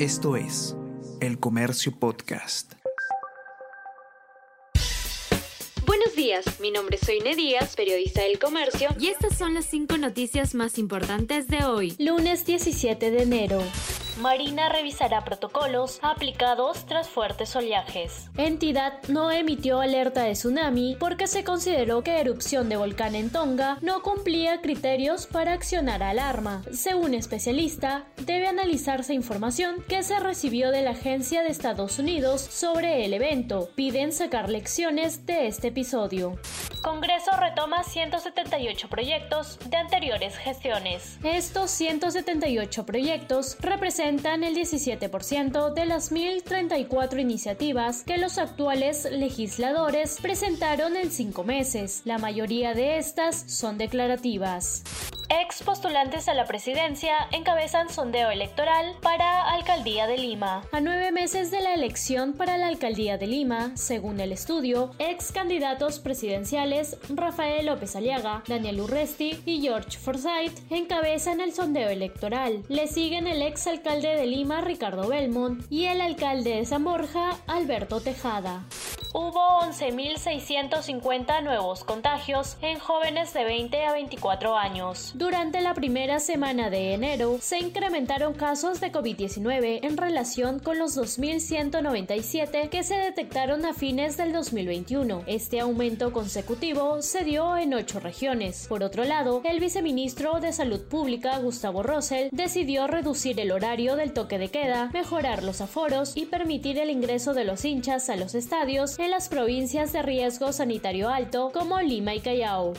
Esto es El Comercio Podcast. Buenos días, mi nombre es Soine Díaz, periodista del Comercio, y estas son las cinco noticias más importantes de hoy, lunes 17 de enero. Marina revisará protocolos aplicados tras fuertes oleajes. Entidad no emitió alerta de tsunami porque se consideró que erupción de volcán en Tonga no cumplía criterios para accionar alarma. Según especialista, debe analizarse información que se recibió de la Agencia de Estados Unidos sobre el evento. Piden sacar lecciones de este episodio. Congreso retoma 178 proyectos de anteriores gestiones. Estos 178 proyectos representan el 17% de las 1.034 iniciativas que los actuales legisladores presentaron en cinco meses. La mayoría de estas son declarativas. Ex postulantes a la presidencia encabezan sondeo electoral para Alcaldía de Lima. A nueve meses de la elección para la Alcaldía de Lima, según el estudio, ex candidatos presidenciales Rafael López Aliaga, Daniel Urresti y George Forsyth encabezan el sondeo electoral. Le siguen el ex alcalde de Lima, Ricardo Belmont, y el alcalde de San Borja, Alberto Tejada hubo 11.650 nuevos contagios en jóvenes de 20 a 24 años. Durante la primera semana de enero se incrementaron casos de COVID-19 en relación con los 2.197 que se detectaron a fines del 2021. Este aumento consecutivo se dio en ocho regiones. Por otro lado, el viceministro de Salud Pública, Gustavo Rosell, decidió reducir el horario del toque de queda, mejorar los aforos y permitir el ingreso de los hinchas a los estadios en las provincias de riesgo sanitario alto como Lima y Callao.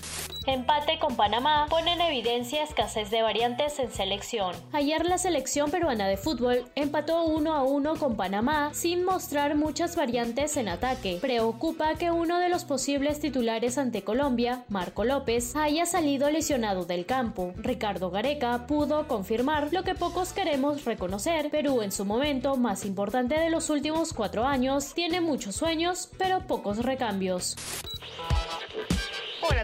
Empate con Panamá pone en evidencia escasez de variantes en selección. Ayer la selección peruana de fútbol empató 1 a 1 con Panamá sin mostrar muchas variantes en ataque. Preocupa que uno de los posibles titulares ante Colombia, Marco López, haya salido lesionado del campo. Ricardo Gareca pudo confirmar lo que pocos queremos reconocer. Perú en su momento más importante de los últimos cuatro años tiene muchos sueños, pero pocos recambios.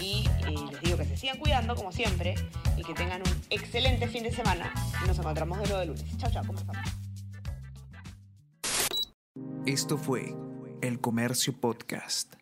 Y les digo que se sigan cuidando como siempre y que tengan un excelente fin de semana. Nos encontramos de nuevo de lunes. Chao, chao, ¿cómo? Esto fue El Comercio Podcast.